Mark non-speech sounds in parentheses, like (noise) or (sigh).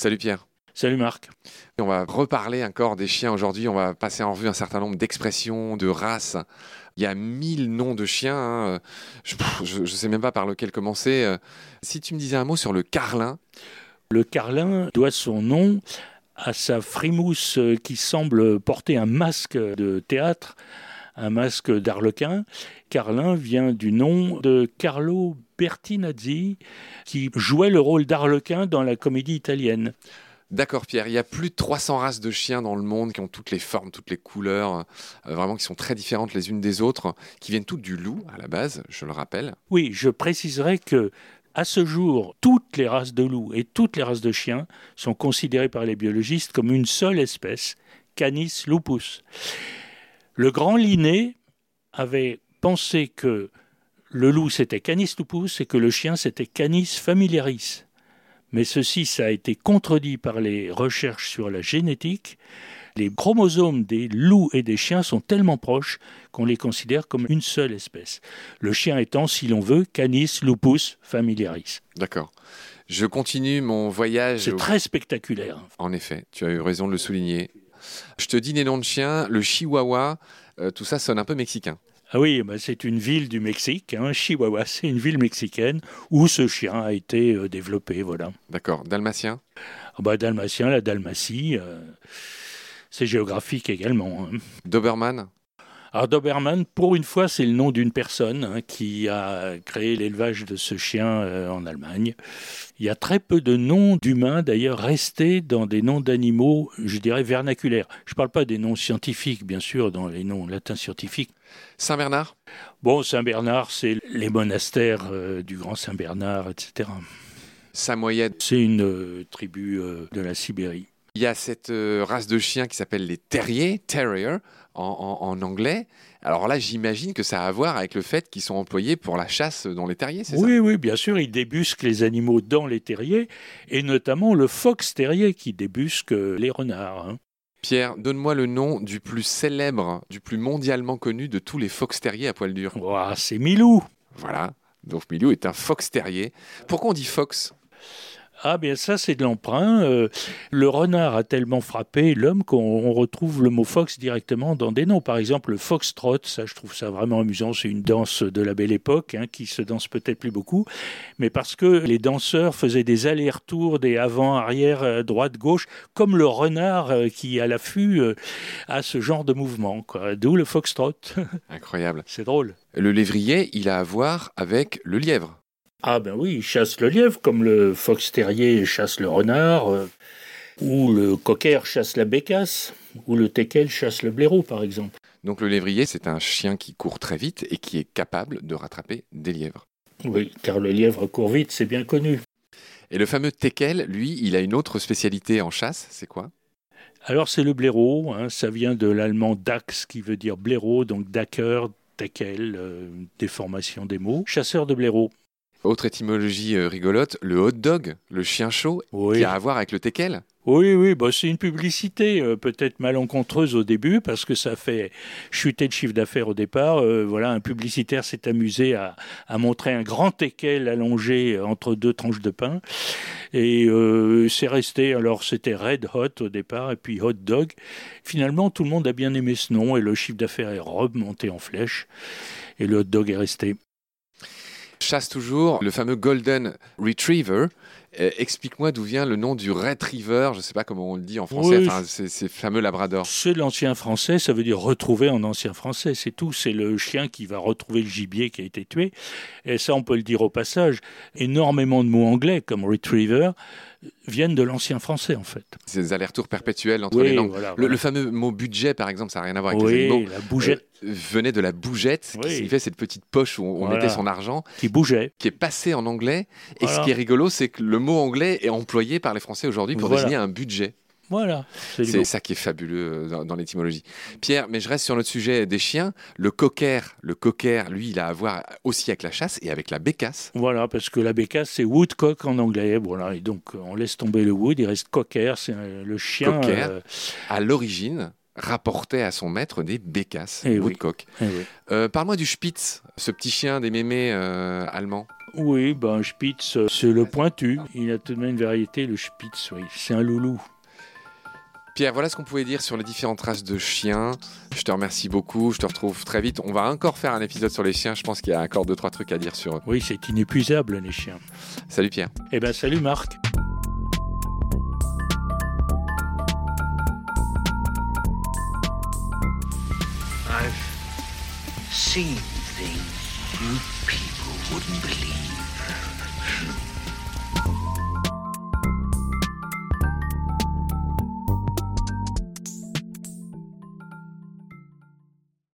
Salut Pierre. Salut Marc. On va reparler encore des chiens aujourd'hui. On va passer en revue un certain nombre d'expressions, de races. Il y a mille noms de chiens. hein. Je ne sais même pas par lequel commencer. Si tu me disais un mot sur le carlin, Le carlin doit son nom à sa frimousse qui semble porter un masque de théâtre, un masque d'arlequin. Carlin vient du nom de Carlo Bertinazzi, qui jouait le rôle d'arlequin dans la comédie italienne. D'accord Pierre, il y a plus de 300 races de chiens dans le monde qui ont toutes les formes, toutes les couleurs, euh, vraiment qui sont très différentes les unes des autres, qui viennent toutes du loup à la base, je le rappelle. Oui, je préciserai que à ce jour, toutes les races de loups et toutes les races de chiens sont considérées par les biologistes comme une seule espèce, Canis lupus. Le grand Linné avait pensé que le loup c'était Canis lupus et que le chien c'était Canis familiaris. Mais ceci, ça a été contredit par les recherches sur la génétique. Les chromosomes des loups et des chiens sont tellement proches qu'on les considère comme une seule espèce. Le chien étant, si l'on veut, Canis lupus familiaris. D'accord. Je continue mon voyage. C'est au- très spectaculaire. En effet, tu as eu raison de le souligner. Je te dis des noms de chiens, le chihuahua, euh, tout ça sonne un peu mexicain. Ah oui, bah c'est une ville du Mexique, hein, Chihuahua, c'est une ville mexicaine où ce chien a été euh, développé, voilà. D'accord. Dalmatien? Ah bah, Dalmatien, la Dalmatie, euh, c'est géographique également. hein. Doberman? Alors Doberman, pour une fois, c'est le nom d'une personne hein, qui a créé l'élevage de ce chien euh, en Allemagne. Il y a très peu de noms d'humains, d'ailleurs, restés dans des noms d'animaux, je dirais, vernaculaires. Je ne parle pas des noms scientifiques, bien sûr, dans les noms latins scientifiques. Saint-Bernard? Bon, Saint-Bernard, c'est les monastères euh, du Grand Saint-Bernard, etc. Samoyède? C'est une euh, tribu de la Sibérie. Il y a cette euh, race de chiens qui s'appelle les terriers, terrier en, en- en anglais. Alors là, j'imagine que ça a à voir avec le fait qu'ils sont employés pour la chasse dans les terriers, c'est Oui, oui, bien sûr, ils débusquent les animaux dans les terriers, et notamment le fox terrier qui débusque euh, les renards. hein. ça Pierre, donne-moi le nom du plus célèbre, du plus mondialement connu de tous les fox terriers à poil dur. C'est Milou Voilà. Donc Milou est un fox terrier. Pourquoi on dit fox? Ah bien ça c'est de l'emprunt. Euh, le renard a tellement frappé l'homme qu'on on retrouve le mot fox directement dans des noms. Par exemple le foxtrot, ça je trouve ça vraiment amusant. C'est une danse de la belle époque hein, qui se danse peut-être plus beaucoup, mais parce que les danseurs faisaient des allers-retours, des avant, arrière, euh, droite, gauche, comme le renard euh, qui à l'affût euh, a ce genre de mouvement. D'où le foxtrot. (laughs) Incroyable. c'est drôle. Le lévrier, il a à voir avec le lièvre. Ah ben oui, il chasse le lièvre comme le fox terrier chasse le renard, euh, ou le cocker chasse la bécasse, ou le teckel chasse le blaireau par exemple. Donc le lévrier, c'est un chien qui court très vite et qui est capable de rattraper des lièvres. Oui, car le lièvre court vite, c'est bien connu. Et le fameux teckel, lui, il a une autre spécialité en chasse, c'est quoi? Alors c'est le blaireau, hein, ça vient de l'allemand dax qui veut dire blaireau, donc dacker, teckel, euh, déformation des mots, chasseur de blaireau. Autre étymologie euh, rigolote, le hot dog, le chien chaud, Oui. qui a à voir avec le teckel. Oui, oui, bah c'est une publicité euh, peut-être malencontreuse au début parce que ça fait chuter le chiffre d'affaires au départ. Euh, voilà, un publicitaire s'est amusé à, à montrer un grand teckel allongé entre deux tranches de pain et euh, c'est resté. Alors c'était Red Hot au départ et puis Hot Dog. Finalement, tout le monde a bien aimé ce nom et le chiffre d'affaires est remonté en flèche et le hot dog est resté. Chasse toujours, le fameux Golden Retriever. Euh, Explique-moi d'où vient le nom du Retriever, je ne sais pas comment on le dit en français, Oui. enfin, ces fameux labrador. C'est l'ancien français, ça veut dire retrouver en ancien français, c'est tout. C'est le chien qui va retrouver le gibier qui a été tué. Et ça, on peut le dire au passage. Énormément de mots anglais, comme retriever, viennent de l'ancien français, en fait. Ces allers-retours perpétuels entre Oui, les langues. voilà, Le, voilà. le fameux mot budget, par exemple, ça n'a rien à voir avec les Oui, animaux. la bougette euh, venait de la bougette, qui Oui. signifiait cette petite poche où on Voilà. mettait son argent, qui bougeait. qui est passé en anglais. Et ce qui est rigolo, c'est que le mot anglais est employé par les Français aujourd'hui pour Voilà. désigner un budget. Voilà. c'est ça qui est fabuleux euh, dans, dans l'étymologie. Pierre, mais je reste sur notre sujet des chiens. Le cocker, le cocker, lui, il a à voir aussi avec la chasse et avec la bécasse. Voilà, parce que la bécasse, c'est woodcock en anglais. Voilà, et donc on laisse tomber le wood, il reste cocker, c'est euh, le chien. Cocker. euh, À l'origine, rapportait à son maître des bécasses, Eh woodcock. eh oui. Euh, Parle-moi du Spitz, ce petit chien des mémés euh, allemands. Oui, ben, un Spitz, euh, c'est le pointu. Il a tout de même une variété, le Spitz, oui. C'est un loulou. Pierre, voilà ce qu'on pouvait dire sur les différentes races de chiens. Je te remercie beaucoup. Je te retrouve très vite. On va encore faire un épisode sur les chiens. Je pense qu'il y a encore deux, trois trucs à dire sur eux. Oui, c'est inépuisable, les chiens. Salut Pierre. Eh bien, salut Marc. I've seen things you people wouldn't believe.